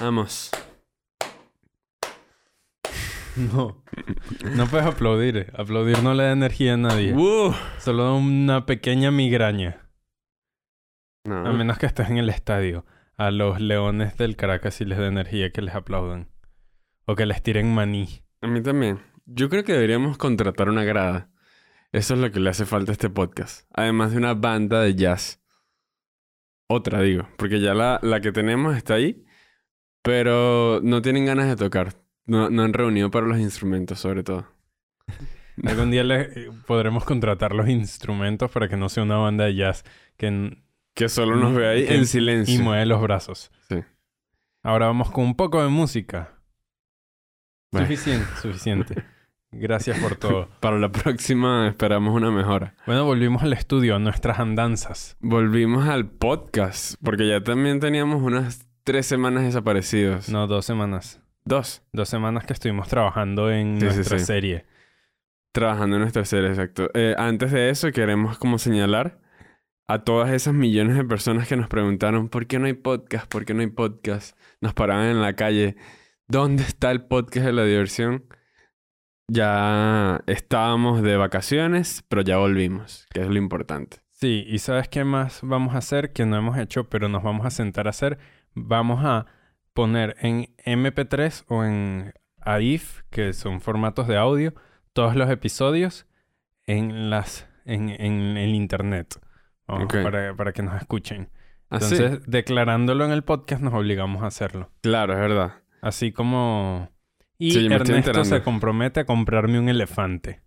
Vamos. No. No puedes aplaudir. Aplaudir no le da energía a nadie. Solo una pequeña migraña. No. A menos que estés en el estadio. A los leones del Caracas sí les da energía que les aplaudan. O que les tiren maní. A mí también. Yo creo que deberíamos contratar una grada. Eso es lo que le hace falta a este podcast. Además de una banda de jazz. Otra, digo. Porque ya la, la que tenemos está ahí. Pero no tienen ganas de tocar. No, no han reunido para los instrumentos, sobre todo. Algún día le, eh, podremos contratar los instrumentos para que no sea una banda de jazz que Que solo nos ve ahí Que- en y silencio. mueve los brazos. Sí. Ahora vamos con un poco de música. Bueno. Suficiente, suficiente. Gracias por todo. Para la próxima esperamos una mejora. Bueno, volvimos al estudio, a nuestras andanzas. Volvimos al podcast. Porque ya también teníamos unas tres semanas desaparecidos. No, dos semanas. Dos. Dos semanas que estuvimos trabajando en Sí, sí, nuestra sí. serie. Trabajando en nuestra serie, exacto. Eh, antes de eso, queremos como señalar a todas esas millones de personas que nos preguntaron ¿por qué no hay podcast? ¿Por qué no hay podcast? Nos paraban en la calle. ¿Dónde está el podcast de la diversión? Ya estábamos de vacaciones, pero ya volvimos, que es lo importante. Sí, y ¿sabes qué más vamos a hacer que no hemos hecho, pero nos vamos a sentar a hacer? Vamos a poner en MP3 o en AIF, que son formatos de audio, todos los episodios en las en, en el internet. Vamos, para, para que nos escuchen. Así. Entonces, declarándolo en el podcast, nos obligamos a hacerlo. claro, es verdad. Así como. Y Sí, Ernesto se compromete a comprarme un elefante.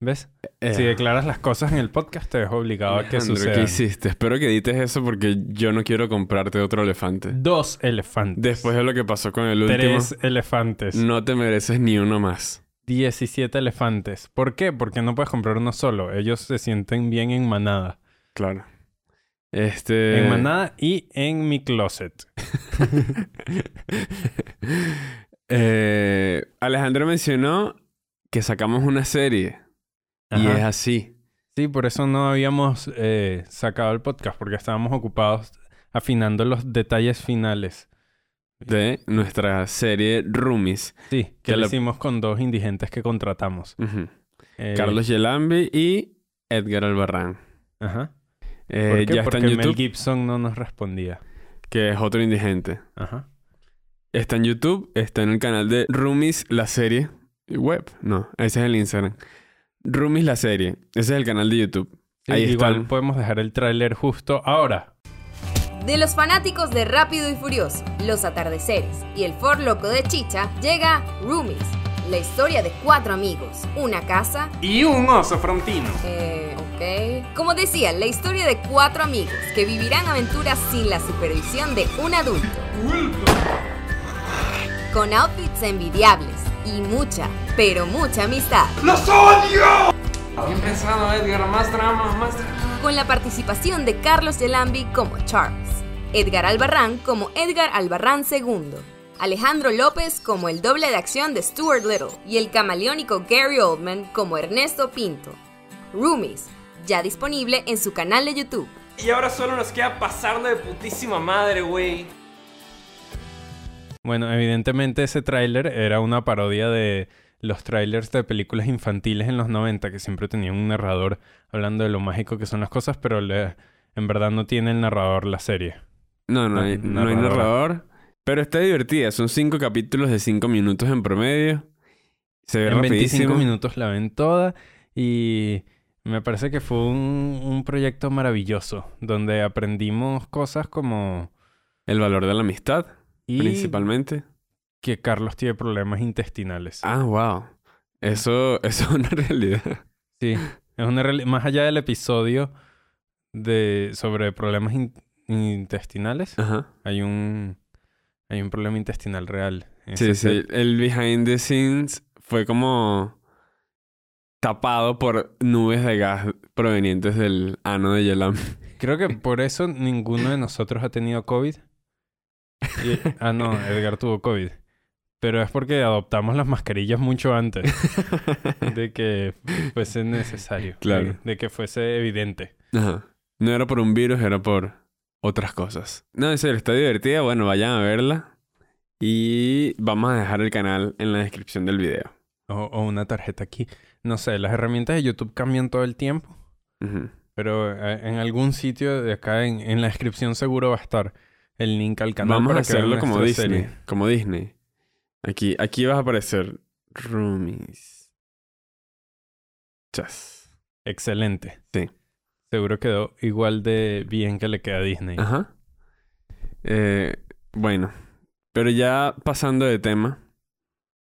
¿Ves? Eh, Si declaras las cosas en el podcast, te ves obligado a que suceda. ¿qué hiciste? Espero que edites eso porque yo no quiero comprarte otro elefante. Dos elefantes. Después de lo que pasó con el último, Tres elefantes. no te mereces ni uno más. 17 elefantes. ¿Por qué? Porque no puedes comprar uno solo. Ellos se sienten bien en manada. Claro. Este. En manada y en mi closet. Alejandro mencionó que sacamos una serie. Y es así. Sí, por eso no habíamos eh, sacado el podcast, porque estábamos ocupados afinando los detalles finales. De nuestra serie Roomies. Sí, que Que lo la- hicimos con dos indigentes que contratamos. Eh, Carlos Yelambi y Edgar Albarrán. Ajá. Eh, ¿Por qué? ya está Porque en Mel YouTube, Gibson no nos respondía. que es otro indigente. Ajá. Está en YouTube, está en el canal de Roomies, la serie. Web, no, ese es el Instagram. Roomies, la serie. Ese es el canal de YouTube. Sí, Ahí igual están. podemos dejar el tráiler justo ahora. De los fanáticos de Rápido y Furioso, Los Atardeceres y El Ford Loco de Chicha, llega Roomies, la historia de cuatro amigos, una casa, Y un oso frontino. eh, ok. Como decía, la historia de cuatro amigos que vivirán aventuras sin la supervisión de un adulto. Con outfits envidiables y mucha, pero mucha amistad. Bien pensado, Edgar. Más drama, más drama. con la participación de Carlos Yelambi como Charles, Edgar Albarrán como Edgar Albarrán II, Alejandro López como el doble de acción de Stuart Little y el camaleónico Gary Oldman como Ernesto Pinto. Roomies, ya disponible en su canal de YouTube. Y ahora solo nos queda pasarlo de putísima madre, güey. Bueno, evidentemente ese tráiler era una parodia de los trailers de películas infantiles en los 90 que siempre tenían un narrador hablando de lo mágico que son las cosas, pero le- en verdad no tiene el narrador la serie. No, no hay, no hay narrador. Pero está divertida. Son cinco capítulos de cinco minutos en promedio. Se ve En 25 rapidísimo. minutos la ven toda y me parece que fue un, un proyecto maravilloso donde aprendimos cosas como... El valor de la amistad, Y principalmente. que Carlos tiene problemas intestinales. Ah, wow. Eso, eso es una realidad. Sí, es una reali- más allá del episodio de sobre problemas in- intestinales, Ajá. hay un hay un problema intestinal real. Sí, ese sí. El behind the scenes fue como tapado por nubes de gas provenientes del ano de Yelam. Creo que por eso ninguno de nosotros ha tenido COVID. Y- ah, no, Edgar tuvo COVID. Pero es porque adoptamos las mascarillas mucho antes de que fuese necesario. Claro. De, de que fuese evidente. Ajá. No era por un virus, era por otras cosas. No, en serio, está divertida. Bueno, vayan a verla. Y vamos a dejar el canal en la descripción del video. O, o una tarjeta aquí. No sé, las herramientas de YouTube cambian todo el tiempo. Ujú. Pero eh, en algún sitio de acá en, en la descripción seguro va a estar el link al canal. Vamos a para hacerlo como Disney. serie. Como Disney. Aquí, aquí vas a aparecer Roomies. Chas. Excelente. Sí. Seguro quedó igual de bien que le queda a Disney. Ajá. Eh, bueno, pero ya pasando de tema,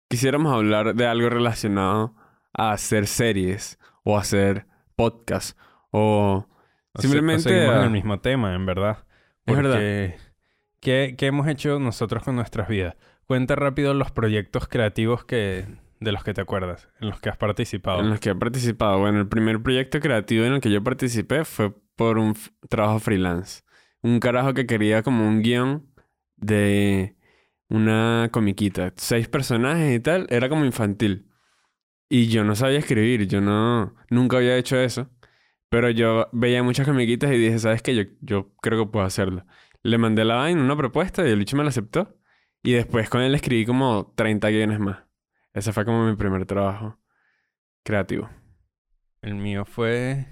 quisiéramos hablar de algo relacionado a hacer series o hacer podcasts o O se- simplemente o seguimos en el mismo tema, en verdad. Es verdad. ¿Qué, qué hemos hecho nosotros con nuestras vidas? Cuenta rápido los proyectos creativos que de los que te acuerdas, en los que has participado. en los que he participado. Bueno, el primer proyecto creativo en el que yo participé fue por un trabajo freelance. Un carajo que quería como un guion de una comiquita. Seis personajes y tal. Era como infantil. Y yo no sabía escribir. Yo no... Nunca había hecho eso. Pero yo veía muchas comiquitas y dije, ¿sabes qué? Yo, yo creo que puedo hacerlo. Le mandé la vaina, una propuesta y el bicho me la aceptó. Y después con él escribí como 30 guiones más. Ese fue como mi primer trabajo creativo. El mío fue...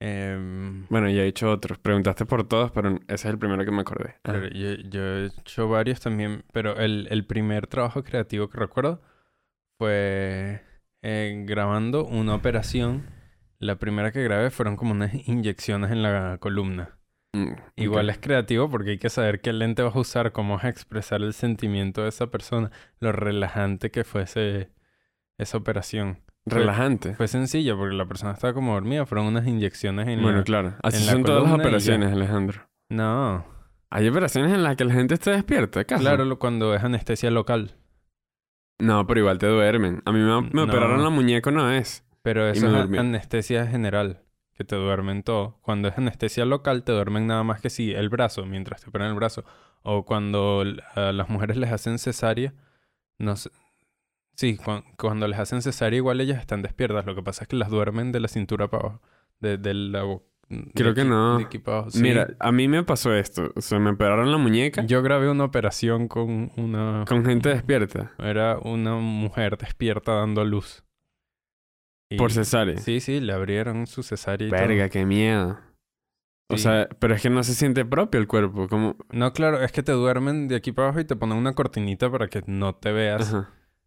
em, Bueno, ya he hecho otros. Preguntaste por todos, pero ese es el primero que me acordé. Ah. Yo, yo he hecho varios también, pero el, el primer trabajo creativo que recuerdo fue eh, grabando una operación. La primera que grabé fueron como unas inyecciones en la columna. Mm, Igual es creativo porque hay que saber qué lente vas a usar, cómo vas a expresar el sentimiento de esa persona, lo relajante que fue ese- esa operación. Fue- Relajante. Fue sencilla porque la persona estaba como dormida, fueron unas inyecciones en Bueno, la... claro. Así en la son todas las operaciones, Alejandro. No, Hay operaciones en las que la gente está despierta, ¿acaso? claro, cuando es anestesia local. No, pero igual te duermen. A mí me, me No. operaron la muñeca una vez. Pero eso es anestesia general, que te duermen todo. Cuando es anestesia local, te duermen nada más que si el brazo, mientras te operan el brazo. O cuando a las mujeres les hacen cesárea, no sé. Sí, cuan- cuando les hacen cesárea, igual ellas están despiertas. Lo que pasa es que las duermen de la cintura para abajo. De, de la de Creo que no. de. Sí. Mira, a mí me pasó esto. O sea, me operaron la muñeca yo grabé una operación con una. con gente despierta. Era una mujer despierta dando a luz. Y- Por cesárea. Sí, sí, le abrieron su cesárea y todo. Verga, qué miedo. O sea, pero es que no se siente propio el cuerpo. Como... No, claro, es que te duermen de aquí para abajo y te ponen una cortinita para que no te veas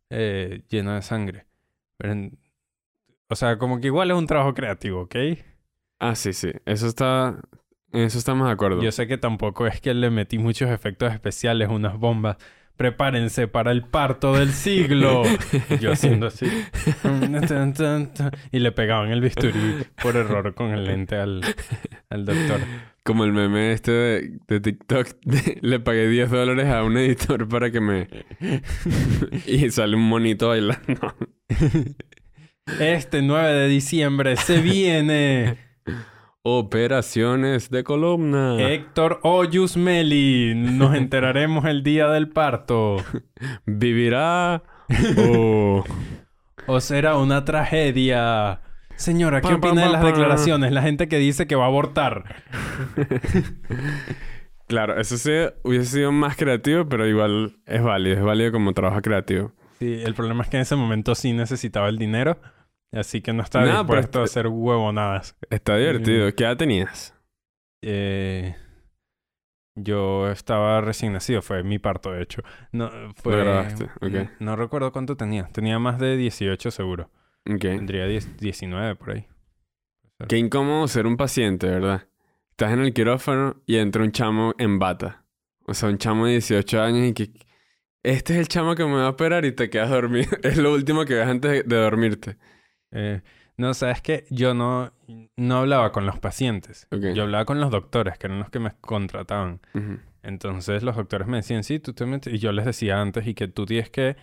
eh, lleno de sangre. Pero en- O sea, como que igual es un trabajo creativo, ¿ok? Ah, sí, sí. Eso está... En eso estamos de acuerdo. Yo sé que tampoco es que le metí muchos efectos especiales, unas bombas. Prepárense para el parto del siglo. Yo haciendo así. Y le pegaban el bisturí por error con el lente al, al doctor. Como el meme este de, de TikTok. de, le pagué 10 dólares a un editor para que me... y sale un monito bailando. Este 9 de diciembre se viene Operaciones de columna. Héctor Oyusmeli. Nos enteraremos el día del parto. ¿Vivirá o...? ¿O será una tragedia? Señora, ¿qué Pa, pa, opina de las declaraciones? La gente que dice que va a abortar. Claro, eso sí hubiese sido más creativo, pero igual es válido. Es válido como trabajo creativo. Sí, el problema es que en ese momento sí necesitaba el dinero. Así que no No, pero dispuesto a este- hacer huevonadas. Está divertido. ¿Qué edad tenías? Eh, yo estaba recién nacido. Fue mi parto, de hecho. No, fue... Lo grabaste, ok. no, no recuerdo cuánto tenía. Tenía más de 18 seguro. Ok. Tendría 10 19 por ahí. Qué incómodo ser un paciente, ¿verdad? Estás en el quirófano y entra un chamo en bata. O sea, un chamo de 18 años y que... Este es el chamo que me va a operar y te quedas dormido. es lo último que ves antes de dormirte. Eh, no, sabes que yo no, no hablaba con los pacientes. Yo hablaba con los doctores, que eran los que me contrataban. Entonces los doctores me decían, sí, tú te metes... Y yo les decía antes y que tú tienes que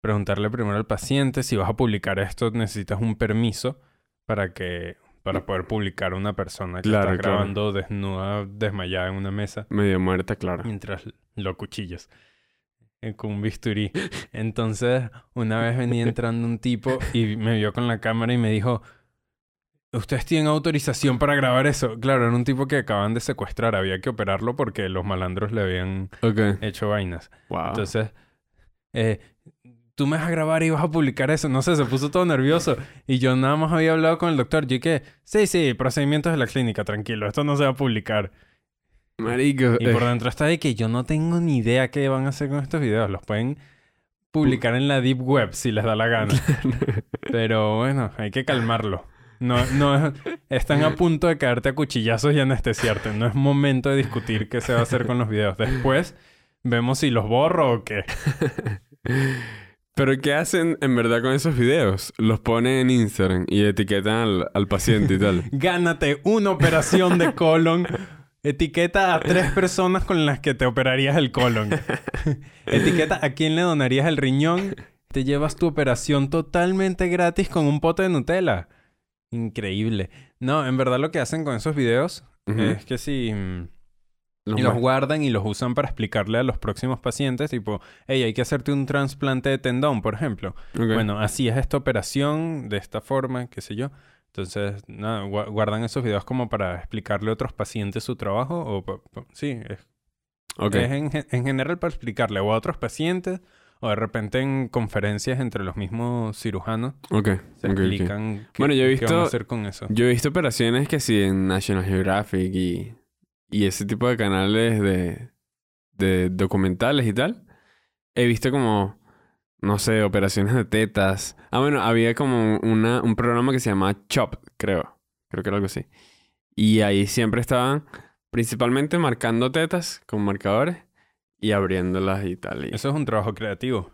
preguntarle primero al paciente si vas a publicar esto, necesitas un permiso para que para poder publicar una persona que Claro, está claro. grabando desnuda, desmayada en una mesa Medio muerta, claro. mientras lo cuchillas con un bisturí. Entonces, una vez venía entrando un tipo y me vio con la cámara y me dijo, Ustedes tienen autorización para grabar eso. Claro, era un tipo que acaban de secuestrar. Había que operarlo porque los malandros le habían hecho vainas. Wow. Entonces, eh, tú me vas a grabar y vas a publicar eso. No sé, se puso todo nervioso. Y yo nada más había hablado con el doctor. Yo que, sí, sí, procedimientos de la clínica, tranquilo. Esto no se va a publicar. Marico. Y eh, por dentro está de que yo no tengo ni idea qué van a hacer con estos videos. Los pueden publicar en la Deep Web si les da la gana. Pero bueno, hay que calmarlo. No, no, están a punto de caerte a cuchillazos y anestesiarte. No es momento de discutir qué se va a hacer con los videos. Después vemos si los borro o qué. Pero ¿qué hacen en verdad con esos videos? Los ponen en Instagram y etiquetan al, al paciente y tal. Gánate una operación de colon. Etiqueta a tres personas con las que te operarías el colon. Etiqueta a quién le donarías el riñón. Te llevas tu operación totalmente gratis con un pote de Nutella. Increíble. No, en verdad lo que hacen con esos videos es que si... mm, Los y los guardan y los usan para explicarle a los próximos pacientes, tipo, hey, hay que hacerte un trasplante de tendón, por ejemplo. Bueno, así es esta operación, de esta forma, qué sé yo. Entonces, nada, gua- guardan esos videos como para explicarle a otros pacientes su trabajo. O sí, es, Ok. es en, gen- en general para explicarle o a otros pacientes o de repente en conferencias entre los mismos cirujanos Ok. se ok, ok. explican qué, Bueno, yo he qué van a visto- hacer con eso. Yo he visto operaciones que sí en National Geographic y, y ese tipo de canales de, de documentales y tal. He visto como, no sé, operaciones de tetas. Ah, bueno, había como una, un programa que se llamaba Chop, creo. Creo que era algo así. Y ahí siempre estaban principalmente marcando tetas con marcadores y abriéndolas y tal. Y, Eso es un trabajo creativo.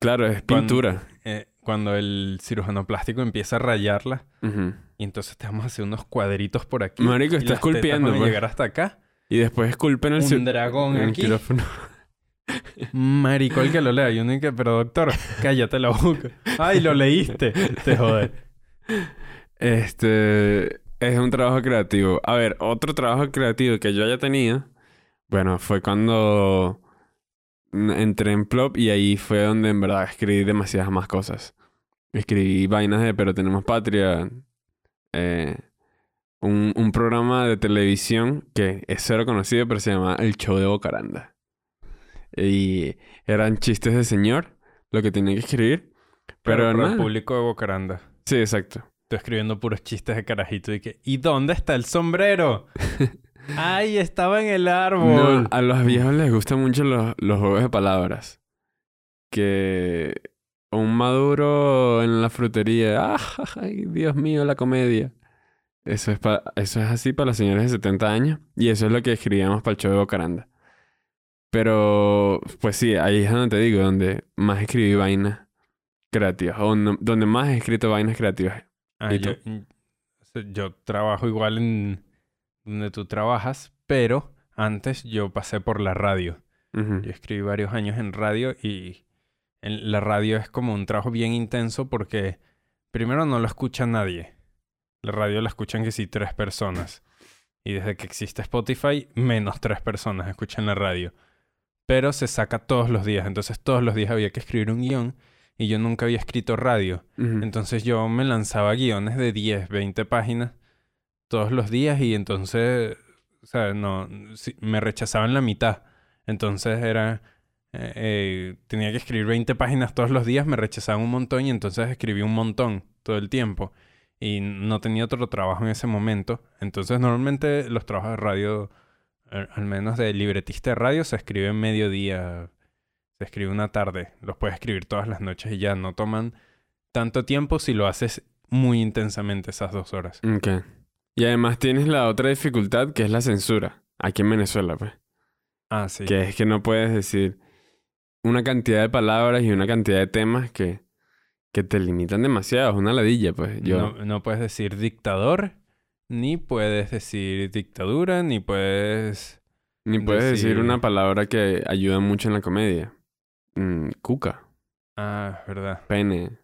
claro, es Cuando- pintura. Eh, cuando el cirujano plástico empieza a rayarla y entonces te vamos a hacer unos cuadritos por aquí. Marico, está esculpiendo, pues. llegar hasta acá. Y después esculpen el, Un dragón en el aquí. quirófano. Marico, el que lo lea. Y uno que, pero doctor, cállate la boca. Ay, lo leíste. Te jode. Este es un trabajo creativo. A ver, otro trabajo creativo que yo haya tenido, bueno, fue cuando entré en Plop y ahí fue donde en verdad escribí demasiadas más cosas. Escribí vainas de Pero Tenemos Patria, eh, un, un programa de televisión que es cero conocido, pero se llama El Show de Bocaranda. Y eran chistes de señor, lo que tenía que escribir. Pero, Pero, para el público de Bocaranda. Sí, exacto. Estoy escribiendo puros chistes de carajito y que... ¿Y dónde está el sombrero? Ay, estaba en el No, árbol. a los viejos les gustan mucho los, los juegos de palabras. Que un maduro en la frutería. ¡Ah, ay, Dios mío, la comedia! Eso es, pa- eso es así para los señores de 70 años. Y eso es lo que escribíamos para el show de Bocaranda. Pero, pues sí, ahí es donde te digo, donde más escribí vainas creativas. O no- donde más he escrito vainas creativas. Ah, ¿Y yo, trabajo igual en donde tú trabajas, pero antes yo pasé por la radio. Yo escribí varios años en radio y en la radio es como un trabajo bien intenso porque primero no lo escucha nadie. La radio la escuchan que sí tres personas. Y desde que existe Spotify, menos tres personas escuchan la radio. Pero se saca todos los días. Entonces todos los días había que escribir un guion y yo nunca había escrito radio. Entonces yo me lanzaba guiones de 10, 20 páginas todos los días y entonces, o sea, no, me rechazaban la mitad. Entonces era, eh, eh, tenía que escribir 20 páginas todos los días, me rechazaban un montón y entonces escribí un montón todo el tiempo. Y no tenía otro trabajo en ese momento. Entonces normalmente los trabajos de radio, al menos de libretista de radio, se escribe en mediodía, se escribe una tarde. Los puedes escribir todas las noches y ya no toman tanto tiempo si lo haces muy intensamente esas dos horas. Ok. Y además tienes la otra dificultad que es la censura. Aquí en Venezuela, pues. Ah, sí. Que es que no puedes decir una cantidad de palabras y una cantidad de temas que, que te limitan demasiado. Es una ladilla, pues. Yo. No, no puedes decir dictador, ni puedes decir dictadura, ni puedes... ni puedes decir decir- una palabra que ayuda mucho en la comedia. Mm, cuca, Ah, verdad. pene.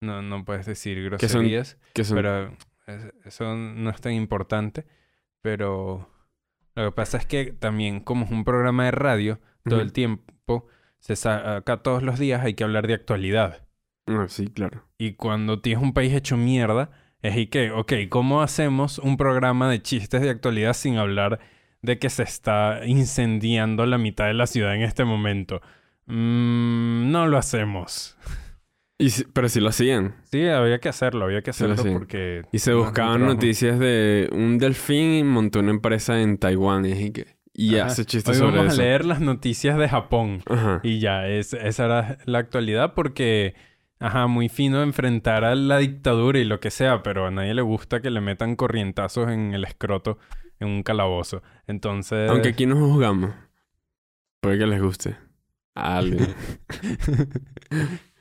No, no puedes decir son- groserías. Que son... Pero es- eso no es tan importante. Pero lo que pasa es que también como es un programa de radio, todo el tiempo, se saca todos los días hay que hablar de actualidad. Ah, sí, claro. Y cuando tienes un país hecho mierda, Es y que, ok, ¿cómo hacemos un programa de chistes de actualidad sin hablar de que se está incendiando la mitad de la ciudad en este momento? Mm, no lo hacemos. Y si- pero sí lo hacían. Sí, había que hacerlo, había que Sí lo hacerlo hacían. porque... Y se buscaban noticias de un delfín y montó una empresa en Taiwán. Y, que- y Ajá. hace chistes Hoy sobre vamos eso. a leer las noticias de Japón. Ajá. Y ya, es, esa era la actualidad porque, ajá, muy fino enfrentar a la dictadura y lo que sea, pero a nadie le gusta que le metan corrientazos en el escroto en un calabozo. Entonces... Aunque aquí no juzgamos. Puede que les guste. A alguien.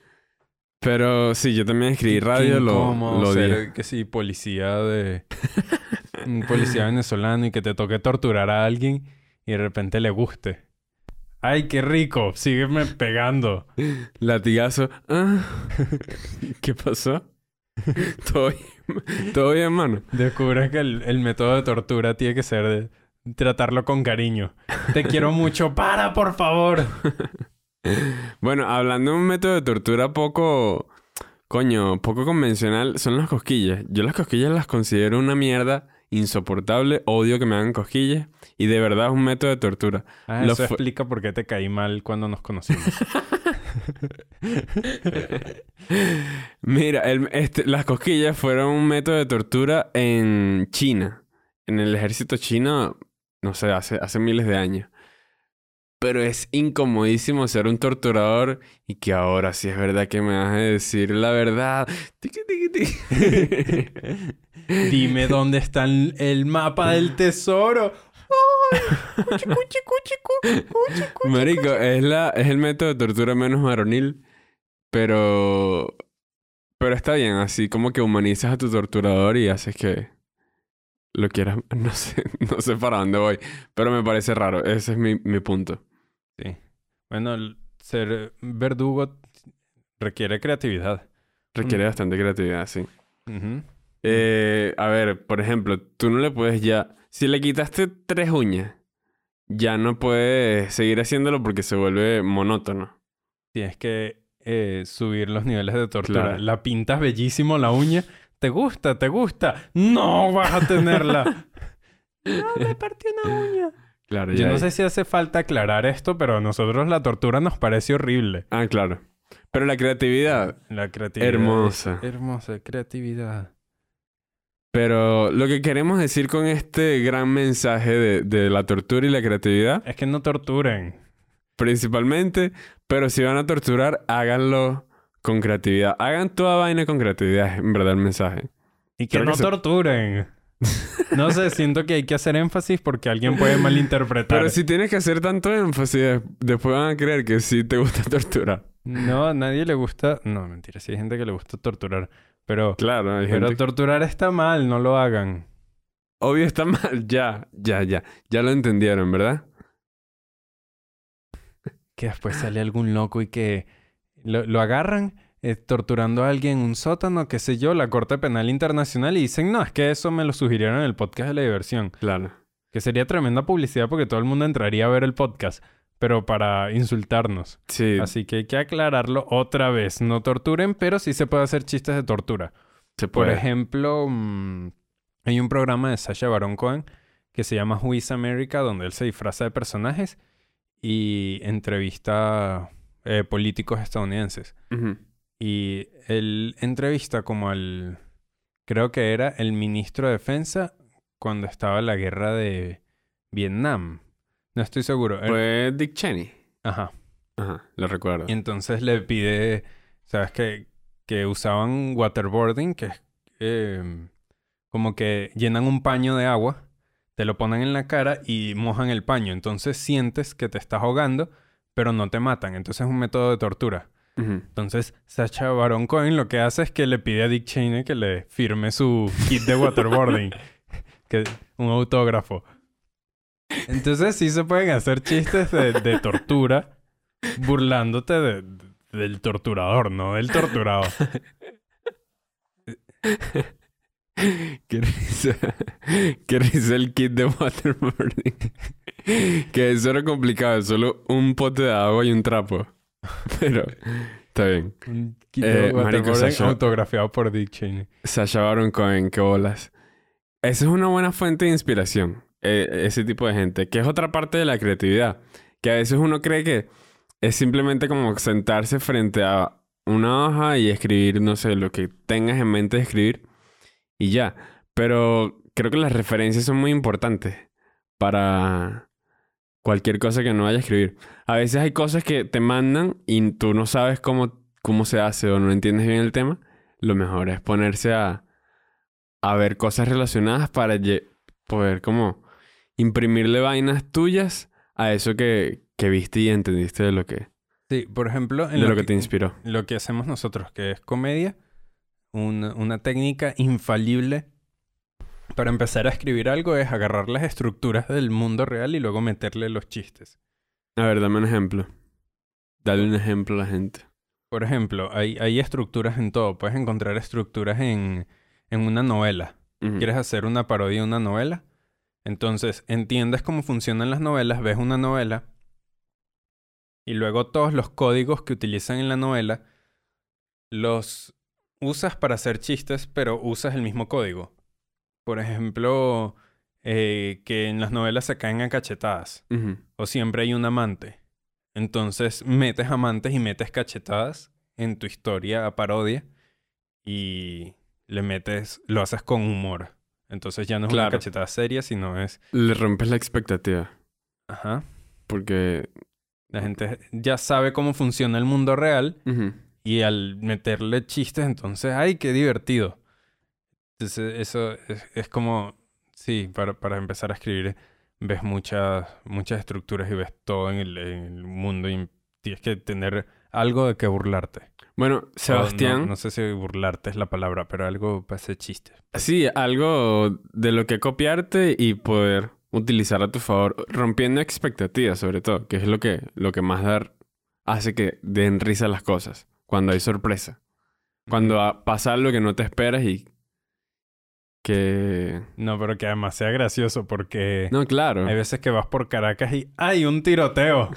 Pero sí, yo también escribí radio, lo, lo ser, que sí, policía de... un policía venezolano y que te toque torturar a alguien y de repente le guste. ¡Ay, qué rico! Sígueme pegando. Latigazo. Ah. ¿Qué pasó? ¿Todo bien? ¿Todo bien, mano? Descubres que el, el método de tortura tiene que ser de tratarlo con cariño. Te quiero mucho. ¡Para, por favor! Bueno, hablando de un método de tortura poco... Coño, poco convencional, son las cosquillas. Yo las cosquillas las considero una mierda insoportable. Odio que me hagan cosquillas. Y de verdad es un método de tortura. Ah, Lo eso explica por qué te caí mal cuando nos conocimos. Mira, el- este, las cosquillas fueron un método de tortura en China. En el ejército chino, no sé, hace, hace miles de años. Pero es incomodísimo ser un torturador y que ahora sí es verdad que me vas a decir la verdad. Tiqui, tiqui. Dime dónde está el mapa del tesoro. ¡Ay! Cuchi, cuchi, cuchi, cu- cuchi, cuchi. Marico, es, la, es el método de tortura menos varonil, pero... Pero está bien, así como que humanizas a tu torturador y haces que lo quieras... No sé, no sé para dónde voy, pero me parece raro. Ese es mi, mi punto. Sí. Bueno, el ser verdugo requiere creatividad. Requiere bastante creatividad, sí. Eh, a ver, por ejemplo, tú no le puedes ya... Si le quitaste tres uñas, ya no puedes seguir haciéndolo porque se vuelve monótono. Tienes que eh, subir los niveles de tortura. Claro. La pintas bellísimo la uña. ¿Te gusta? ¿Te gusta? ¡No vas a tenerla! no, me partí una uña. Claro, Yo no sé si hace falta aclarar esto, pero a nosotros la tortura nos parece horrible. Ah, claro. Pero la creatividad La creatividad. Hermosa. Hermosa creatividad. Pero lo que queremos decir con este gran mensaje de, de la tortura y la creatividad, Es que no torturen. principalmente, pero si van a torturar, háganlo con creatividad. Hagan toda vaina con creatividad, en verdad el mensaje. Y que Creo no que torturen. no sé, siento que hay que hacer énfasis porque alguien puede malinterpretar. Pero si tienes que hacer tanto énfasis, de- después van a creer que sí te gusta torturar. No, a nadie le gusta... No, mentira. Sí hay gente que le gusta torturar. Pero... Claro, hay Pero gente... torturar está mal. No lo hagan. Obvio está mal, ya, ya, ya. Ya lo entendieron, ¿verdad? Que después sale algún loco y que... Lo, lo agarran eh, torturando a alguien en un sótano, qué sé yo, la Corte Penal Internacional y dicen, no, es que eso me lo sugirieron en el podcast de la diversión. Claro. Que sería tremenda publicidad porque todo el mundo entraría a ver el podcast, pero para insultarnos. Sí, Así que hay que aclararlo otra vez. No torturen, pero sí se puede hacer chistes de tortura. se Por puede. ejemplo, mm, hay un programa de Sacha Baron Cohen que se llama Who is America, donde él se disfraza de personajes y entrevista eh, políticos estadounidenses. Ujú. Y él entrevista como al, creo que era el ministro de Defensa cuando estaba la guerra de Vietnam. No estoy seguro. Fue Dick Cheney. Ajá. Ajá, lo recuerdo. Y entonces le pide, ¿sabes qué? Que usaban waterboarding, que es eh, como que llenan un paño de agua, te lo ponen en la cara y mojan el paño. Entonces sientes que te estás ahogando, pero no te matan. Entonces es un método de tortura. Entonces Sacha Baron Cohen lo que hace es que le pide a Dick Cheney que le firme su kit de waterboarding, que un autógrafo. Entonces sí se pueden hacer chistes de, de tortura burlándote de- del torturador, no del torturado. Qué risa. Qué risa el kit de waterboarding. que eso era complicado. Solo un pote de agua y un trapo. Pero Está bien. Un Quito Eh, marico, Sasha- autografiado por Dick Cheney. Sasha Baron Cohen, qué bolas. Esa es una buena fuente de inspiración. eh, ese tipo de gente. Que es otra parte de la creatividad. Que a veces uno cree que es simplemente como sentarse frente a una hoja y escribir, no sé, lo que tengas en mente de escribir. Y ya. Pero creo que las referencias son muy importantes para cualquier cosa que no vaya a escribir. A veces hay cosas que te mandan y tú no sabes cómo, cómo se hace o no entiendes bien el tema. Lo mejor es ponerse a, a ver cosas relacionadas para poder como imprimirle vainas tuyas a eso que, que viste y entendiste de lo que, Sí, por ejemplo, en de lo que te inspiró. lo que hacemos nosotros, que es comedia, una, una técnica infalible para empezar a escribir algo es agarrar las estructuras del mundo real y luego meterle los chistes. A ver, dame un ejemplo. Dale un ejemplo a la gente. Por ejemplo, hay, hay estructuras en todo. Puedes encontrar estructuras en, en una novela. ¿Quieres hacer una parodia de una novela? Entonces, entiendes cómo funcionan las novelas, ves una novela y luego todos los códigos que utilizan en la novela los usas para hacer chistes, pero usas el mismo código. Por ejemplo, eh, que en las novelas se caen a cachetadas o siempre hay un amante. Entonces metes amantes y metes cachetadas en tu historia a parodia y le metes, lo haces con humor. Entonces ya no es una cachetada seria, sino es, Le rompes la expectativa. ajá, Porque... la gente ya sabe cómo funciona el mundo real y al meterle chistes, entonces, ¡ay, qué divertido! Entonces eso es, es como, sí, para, para empezar a escribir ves muchas, muchas estructuras y ves todo en el, en el mundo y tienes que tener algo de que burlarte. Bueno, O no- Sebastián... No, sé si burlarte es la palabra, pero algo para hacer chistes. Sí, algo de lo que copiarte y poder utilizar a tu favor, rompiendo expectativas sobre todo, que es lo que, lo que más dar, hace que den risa las cosas, cuando hay sorpresa. Cuando pasa algo que no te esperas y que... No, pero que además sea gracioso porque No, claro. hay veces que vas por Caracas y ¡ay, un tiroteo!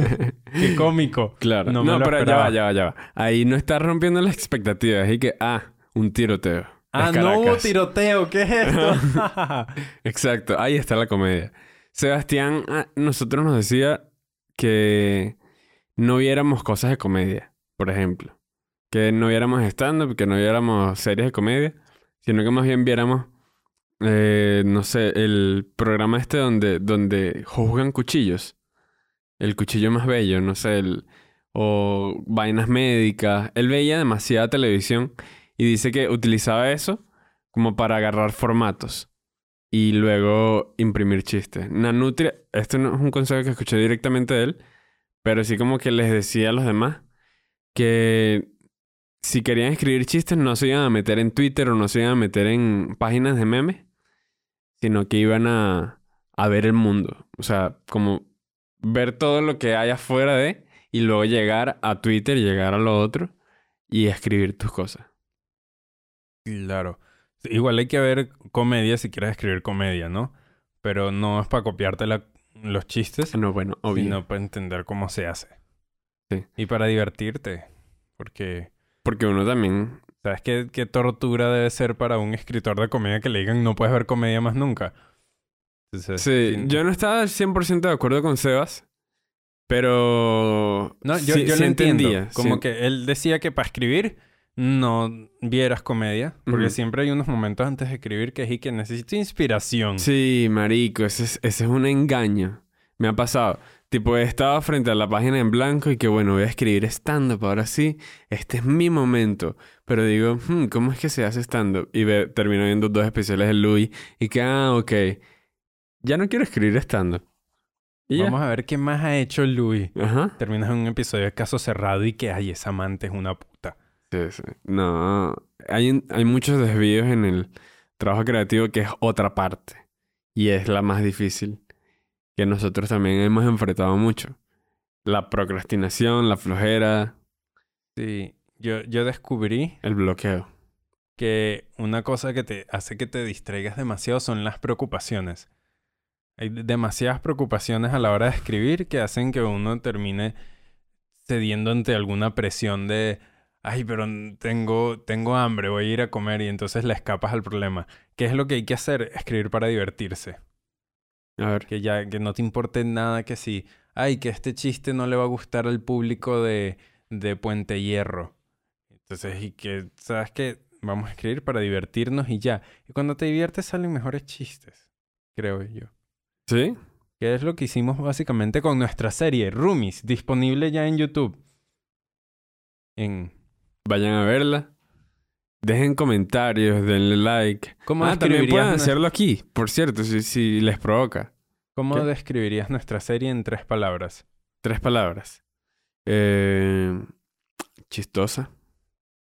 ¡Qué cómico! Claro. No pero ya va, ya va, ya va. Ahí no estás rompiendo las expectativas. Y que, ah, un tiroteo. ¡Ah, no hubo tiroteo! ¿Qué es esto? Exacto, ahí está la comedia. Sebastián, a nosotros nos decía que no viéramos cosas de comedia, por ejemplo. Que no viéramos stand-up, que no viéramos series de comedia, sino que más bien viéramos, eh, no sé, el programa este donde, donde juzgan cuchillos. El cuchillo más bello, no sé, el, o vainas médicas. Él veía demasiada televisión y dice que utilizaba eso como para agarrar formatos y luego imprimir chistes. Nanutria, esto no es un consejo que escuché directamente de él, pero sí como que les decía a los demás que si querían escribir chistes no se iban a meter en Twitter o no se iban a meter en páginas de memes, sino que iban a, a ver el mundo. O sea, como ver todo lo que hay afuera de y luego llegar a Twitter, llegar a lo otro y escribir tus cosas. Claro. Igual hay que ver comedia si quieres escribir comedia, ¿no? Pero no es para copiarte la- los chistes, No, bueno, obvio. sino para entender cómo se hace. Sí. Y para divertirte. Porque, Porque uno también ¿sabes qué, qué tortura debe ser para un escritor de comedia que le digan no puedes ver comedia más nunca? Entonces, Sí, yo no estaba al 100% de acuerdo con Sebas, pero... No, yo, sí- yo sí lo entiendo. entendía, Como sí. que él decía que para escribir no vieras comedia. Porque siempre hay unos momentos antes de escribir que es y que necesito inspiración. Sí, marico, ese es, ese es un engaño. Me ha pasado. Tipo, he estado frente a la página en blanco y que bueno, voy a escribir stand-up ahora sí. Este es mi momento. Pero digo, "Hmm, ¿cómo es que se hace stand-up? Y ve- termino viendo dos especiales de Louis y que, ah, ok. Ya no quiero escribir stand-up. Y ya. Vamos a ver qué más ha hecho Louis. Ajá. Terminas en un episodio de caso cerrado y que, ay, esa amante es una puta. Sí, sí. No, hay, hay muchos desvíos en el trabajo creativo que es otra parte. Y es la más difícil. Que nosotros también hemos enfrentado mucho. La procrastinación, la flojera, Sí, yo, yo descubrí el bloqueo. que una cosa que te hace que te distraigas demasiado son las preocupaciones. Hay demasiadas preocupaciones a la hora de escribir que hacen que uno termine cediendo ante alguna presión de, ay, pero tengo, tengo hambre, voy a ir a comer y entonces le escapas al problema. ¿Qué es lo que hay que hacer? Escribir para divertirse. A ver. Que ya, que no te importe nada que si, ay, que este chiste no le va a gustar al público de, de Puente Hierro. Entonces, y que, ¿sabes qué? Vamos a escribir para divertirnos y ya. Y cuando te diviertes salen mejores chistes, creo yo. ¿Sí? Que es lo que hicimos básicamente con nuestra serie, Roomies, disponible ya en YouTube. En... Vayan a verla. Dejen comentarios, denle like. ¿Cómo Ah, también pueden hacerlo aquí, por cierto, si, si les provoca. ¿Cómo ¿Qué? describirías nuestra serie en tres palabras? Tres palabras. Eh, chistosa.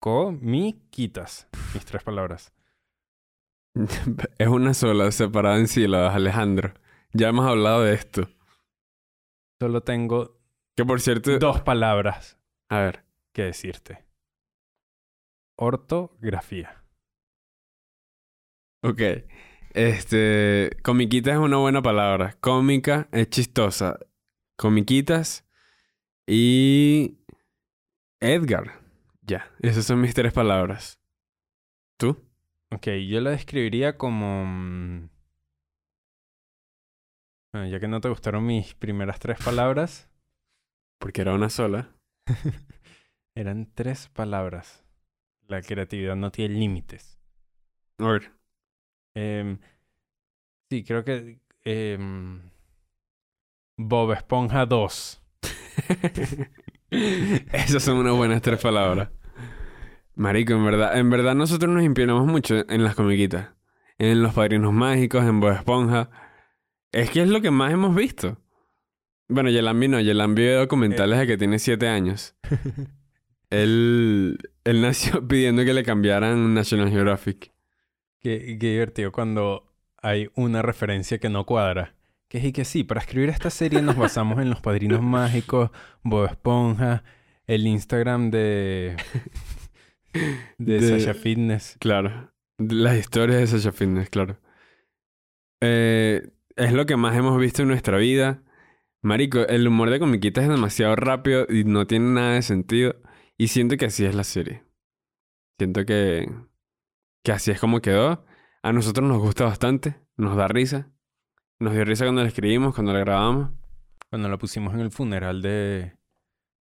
Comiquitas. Mis tres palabras. es una sola, separada en sílabas, Alejandro. Ya hemos hablado de esto. Solo tengo Que por cierto... dos palabras A ver. que decirte. Ortografía. Ok. Este... Comiquita es una buena palabra. Cómica es chistosa. Comiquitas. Y... Edgar. Ya. Esas son mis tres palabras. ¿Tú? Ok, yo la describiría como... mm, Bueno, ya que no te gustaron mis primeras tres palabras, Porque era una sola. eran tres palabras. La creatividad no tiene límites. A ver. Em, sí, creo que... em, Bob Esponja 2. Esas son unas buenas tres palabras. Marico, en verdad, en verdad nosotros nos inspiramos mucho en las comiquitas. En los padrinos mágicos, en Bob Esponja. Es que es lo que más hemos visto. Bueno, Yelambi no, Yelambi ve documentales de que tiene siete años. Él, él nació pidiendo que le cambiaran National Geographic. Qué, qué divertido cuando hay una referencia que no cuadra. Que es y que sí, para escribir esta serie nos basamos en los padrinos mágicos, Bob Esponja, el Instagram de. de, De- Sasha Fitness. Claro. Las historias de Sasha Fitness, claro. Eh, es lo que más hemos visto en nuestra vida. Marico, el humor de comiquitas es demasiado rápido y no tiene nada de sentido. Y siento que así es la serie. Siento que, que así es como quedó. A nosotros nos gusta bastante, nos da risa. Nos dio risa cuando la escribimos, cuando la grabamos. Cuando la pusimos en el funeral de.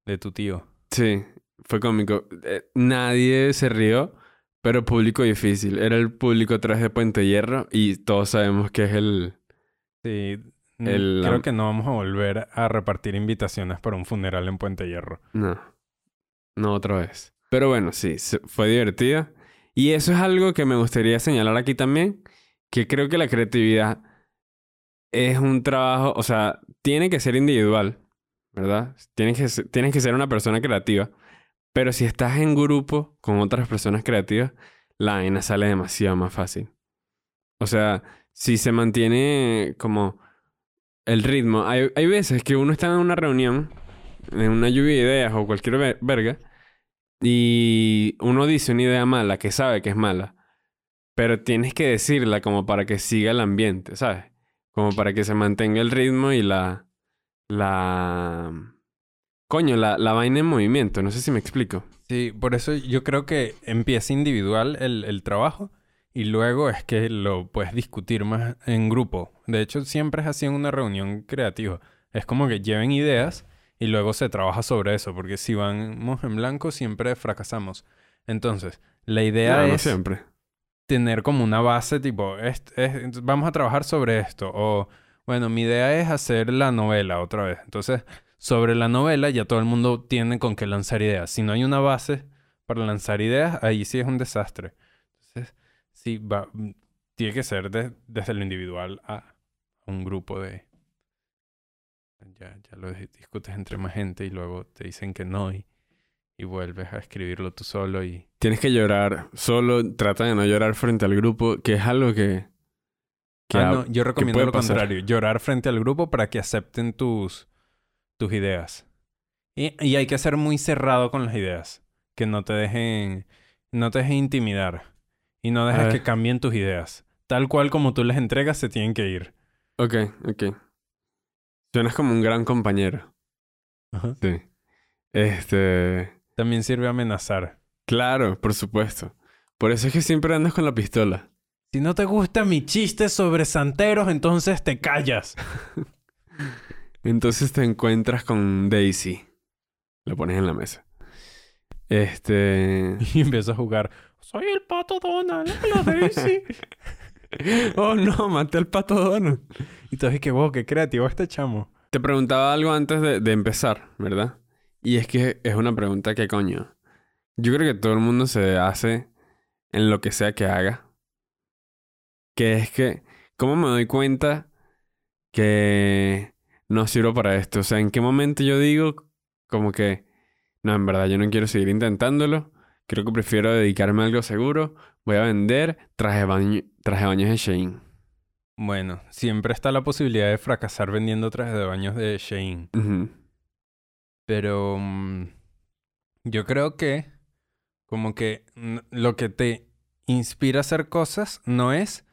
de tu tío. Sí, fue cómico. Eh, nadie se rió, pero público difícil. Era el público atrás de Puente Hierro y todos sabemos que es el... Sí. El- Creo que no vamos a volver a repartir invitaciones para un funeral en Puente Hierro. No, no otra vez. Pero bueno, sí, fue divertida. Y eso es algo que me gustaría señalar aquí también, que creo que la creatividad es un trabajo, o sea, tiene que ser individual, ¿verdad? Tienes que, ser- tienes que ser una persona creativa. Pero si estás en grupo con otras personas creativas, la vaina sale demasiado más fácil. O sea, si se mantiene como el ritmo. Hay, hay veces que uno está en una reunión, en una lluvia de ideas o cualquier ve- verga, y uno dice una idea mala que sabe que es mala, pero tienes que decirla como para que siga el ambiente, ¿sabes? Como para que se mantenga el ritmo y la... la... Coño, la, la vaina en movimiento, no sé si me explico. Sí, por eso yo creo que empieza individual el, el trabajo y luego es que lo puedes discutir más en grupo. De hecho, siempre es así en una reunión creativa. Es como que lleven ideas y luego se trabaja sobre eso, porque si vamos en blanco siempre fracasamos. Entonces, la idea No, no es siempre. tener como una base tipo, es- vamos a trabajar sobre esto. O, bueno, mi idea es hacer la novela otra vez. Entonces, sobre la novela ya todo el mundo tiene con qué lanzar ideas. Si no hay una base para lanzar ideas, ahí sí es un desastre. Entonces, sí, va, tiene que ser de- desde lo individual a un grupo de... Ya, ya lo dis- discutes entre más gente y luego te dicen que no y, y vuelves a escribirlo tú solo y... Tienes que llorar solo, trata de no llorar frente al grupo, que es algo que... que Ah, no, yo recomiendo lo pasar. contrario. Llorar frente al grupo para que acepten tus, tus ideas. Y, y hay que ser muy cerrado con las ideas. Que no te dejen, no te dejen intimidar. Y no dejes que cambien tus ideas. Tal cual como tú les entregas, se tienen que ir. Ok, ok. Suenas como un gran compañero. Sí. Este. También sirve amenazar. Claro, por supuesto. Por eso es que siempre andas con la pistola. Si no te gusta mi chiste sobre santeros, entonces te callas. Entonces te encuentras con Daisy. Lo pones en la mesa. Este. Y empiezas a jugar. Soy el pato Donald, la Daisy. oh no, maté al pato Donald. y tú que wow, qué creativo este chamo. Te preguntaba algo antes de, de empezar, ¿verdad? Y es que es una pregunta que coño. Yo creo que todo el mundo se hace en lo que sea que haga. Que es que, ¿cómo me doy cuenta que no sirvo para esto? O sea, ¿en qué momento yo digo como que, no, en verdad yo no quiero seguir intentándolo? Creo que prefiero dedicarme a algo seguro. Voy a vender traje de baño, traje baños de Shein. Bueno, siempre está la posibilidad de fracasar vendiendo trajes de baños de Shein. Pero mm, yo creo que como que mm, lo que te inspira a hacer cosas no es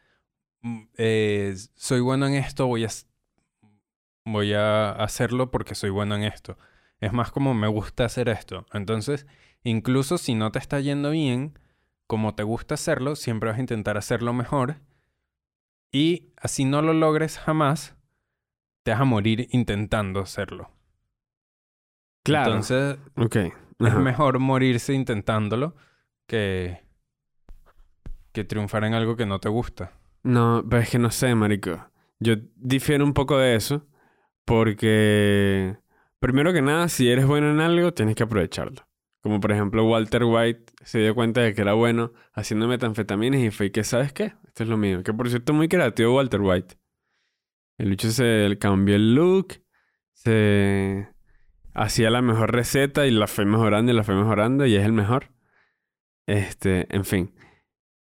mm, eh, soy bueno en esto, voy a, voy a hacerlo porque soy bueno en esto. Es más como me gusta hacer esto. Entonces, incluso si no te está yendo bien, como te gusta hacerlo, siempre vas a intentar hacerlo mejor. Y así no lo logres jamás, te vas a morir intentando hacerlo. Claro. Entonces, ok. es mejor morirse intentándolo que, que triunfar en algo que no te gusta. No, pero es que no sé, marico. Yo difiero un poco de eso porque, primero que nada, si eres bueno en algo, tienes que aprovecharlo. Como por ejemplo, Walter White se dio cuenta de que era bueno haciendo metanfetaminas y fue que, ¿sabes qué? Esto es lo mío. Que por cierto, muy creativo Walter White. El bicho se cambió el look, se hacía la mejor receta y la fue mejorando y la fue mejorando y es el mejor. Este, en fin.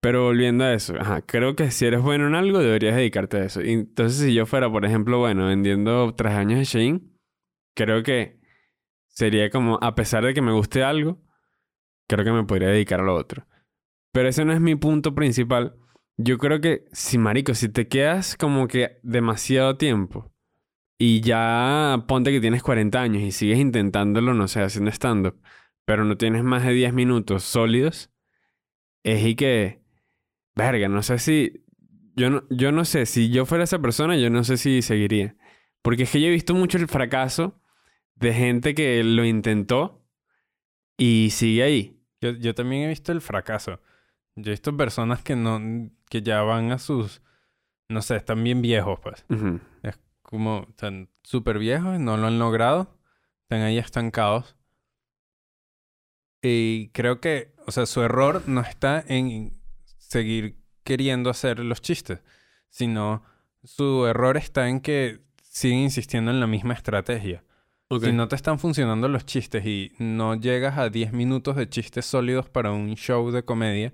Pero volviendo a eso, creo que si eres bueno en algo, deberías dedicarte a eso. Entonces, si yo fuera, por ejemplo, bueno, vendiendo trajes años de Shein, creo que sería como, a pesar de que me guste algo, creo que me podría dedicar a lo otro. Pero ese no es mi punto principal. Yo creo que, si marico, si te quedas como que demasiado tiempo y ya ponte que tienes 40 años y sigues intentándolo, no sé, haciendo stand-up, pero no tienes más de 10 minutos sólidos, es y que, verga, no sé si, yo no, yo no sé, si yo fuera esa persona, yo no sé si seguiría. Porque es que yo he visto mucho el fracaso de gente que lo intentó y sigue ahí. Yo, yo también he visto el fracaso. Yo he visto personas que no, que ya van a sus, no sé, están bien viejos, pues. Ujú. Como están súper viejos, no lo han logrado, están ahí estancados. Y creo que, o sea, su error no está en seguir queriendo hacer los chistes, sino su error está en que siguen insistiendo en la misma estrategia. Ok. Si no te están funcionando los chistes y no llegas a 10 minutos de chistes sólidos para un show de comedia,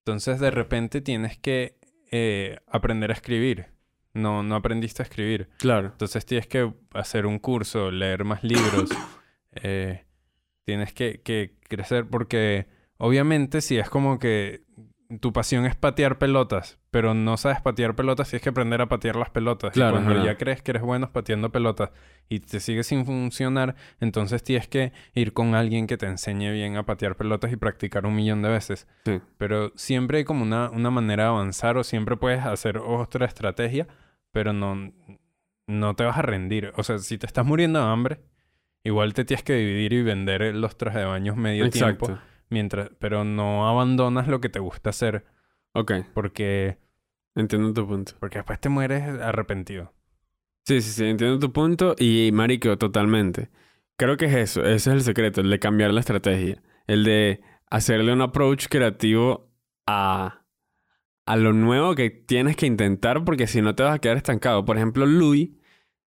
entonces de repente tienes que eh, aprender a escribir. No, no aprendiste a escribir. Claro. Entonces tienes que hacer un curso, leer más libros. eh, tienes que, que crecer porque obviamente si es como que tu pasión es patear pelotas, pero no sabes patear pelotas, tienes que aprender a patear las pelotas. Claro, y cuando ajá. ya crees que eres bueno pateando pelotas y te sigue sin funcionar, entonces tienes que ir con alguien que te enseñe bien a patear pelotas y practicar un millón de veces. Sí. Pero siempre hay como una, una manera de avanzar o siempre puedes hacer otra estrategia, pero no, no te vas a rendir. O sea, si te estás muriendo de hambre, igual te tienes que dividir y vender los trajes de baños medio Exacto. tiempo. Mientras, pero no abandonas lo que te gusta hacer Ok. porque, Entiendo tu punto. porque después te mueres arrepentido. Sí, sí, sí, entiendo tu punto y marico, totalmente. Creo que es eso, ese es el secreto, el de cambiar la estrategia, el de hacerle un approach creativo a, a lo nuevo que tienes que intentar porque si no te vas a quedar estancado. Por ejemplo, Louis,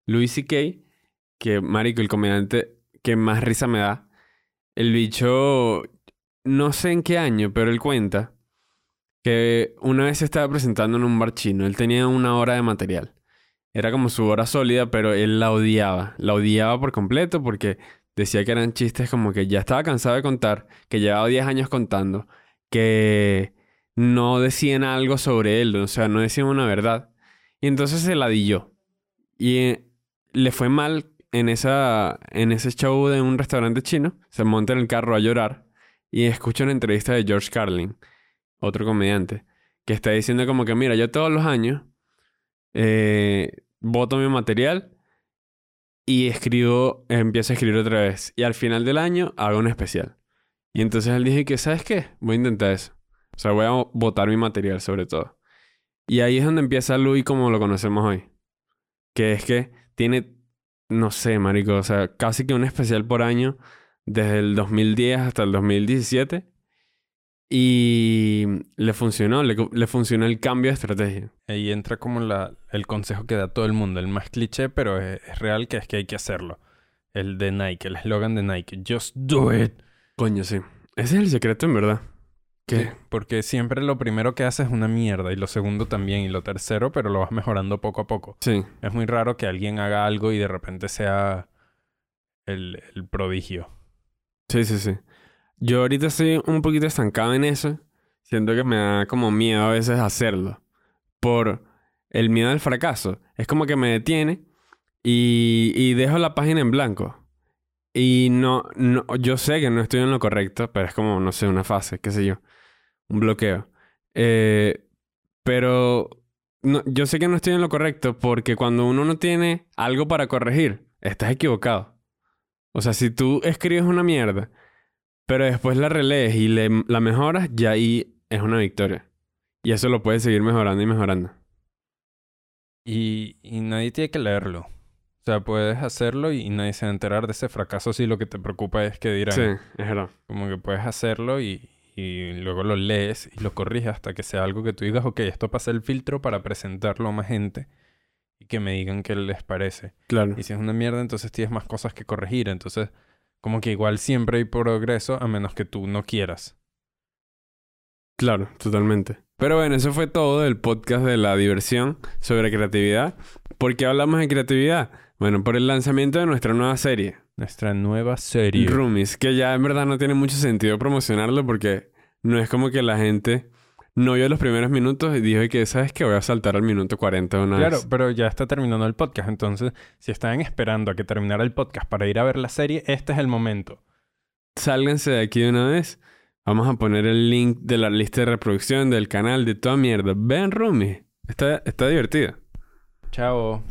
Louis C.K., que marico, el comediante que más risa me da, el bicho, no sé en qué año, pero él cuenta que una vez se estaba presentando en un bar chino, él tenía una hora de material. Era como su hora sólida, pero él la odiaba. La odiaba por completo porque decía que eran chistes como que ya estaba cansado de contar, que llevaba 10 años contando, que no decían algo sobre él, o sea, no decían una verdad. Y entonces se ladilló. Y eh, le fue mal en, esa, en ese show de un restaurante chino, se monta en el carro a llorar y escucha una entrevista de George Carlin, otro comediante, que está diciendo como que, mira, yo todos los años eh, voto mi material y escribo, empiezo a escribir otra vez. Y al final del año hago un especial. Y entonces él dije que, ¿sabes qué? Voy a intentar eso. O sea, voy a votar mi material sobre todo. Y ahí es donde empieza Louis como lo conocemos hoy. Que es que tiene, no sé, marico, o sea, casi que un especial por año desde el 2010 hasta el 2017. Y le funcionó, le, le funcionó el cambio de estrategia. Ahí entra como la, el consejo que da todo el mundo, el más cliché, pero es, es real que es que hay que hacerlo. El de Nike, el eslogan de Nike, just do it. Coño, sí. Ese es el secreto en verdad. Sí, Que porque siempre lo primero que haces es una mierda y lo segundo también y lo tercero, pero lo vas mejorando poco a poco. sí, Es muy raro que alguien haga algo y de repente sea el, el prodigio. Sí, sí, sí. Yo ahorita estoy un poquito estancado en eso. Siento que me da como miedo a veces hacerlo. Por el miedo al fracaso. Es como que me detiene y, y dejo la página en blanco. Y no, no, yo sé que no estoy en lo correcto, pero es como, no sé, una fase, qué sé yo. Un bloqueo. Eh, pero no, yo sé que no estoy en lo correcto porque cuando uno no tiene algo para corregir, estás equivocado. O sea, si tú escribes una mierda, pero después la relees y le- la mejoras, ya ahí es una victoria. Y eso lo puedes seguir mejorando y mejorando. Y, y nadie tiene que leerlo. O sea, puedes hacerlo y nadie se va a enterar de ese fracaso si lo que te preocupa es que dirán. Sí, es verdad. Como que puedes hacerlo y, y luego lo lees y lo corriges hasta que sea algo que tú digas, ok, esto pasa el filtro para presentarlo a más gente y que me digan qué les parece. Claro. Y si es una mierda, entonces tienes más cosas que corregir. Entonces, como que igual siempre hay progreso a menos que tú no quieras. Claro, totalmente. Pero bueno, eso fue todo del podcast de la diversión sobre creatividad. ¿Por qué hablamos de creatividad? Bueno, por el lanzamiento de nuestra nueva serie, Nuestra nueva serie. Roomies, que ya en verdad no tiene mucho sentido promocionarlo porque no es como que la gente no vio los primeros minutos y dijo que, ¿sabes qué? Voy a saltar al minuto 40 de una Claro, vez. pero ya está terminando el podcast. Entonces, si estaban esperando a que terminara el podcast para ir a ver la serie, este es el momento. Sálganse de aquí de una vez. Vamos a poner el link de la lista de reproducción del canal de toda mierda. Vean Roomies. Está, está divertido. Chao.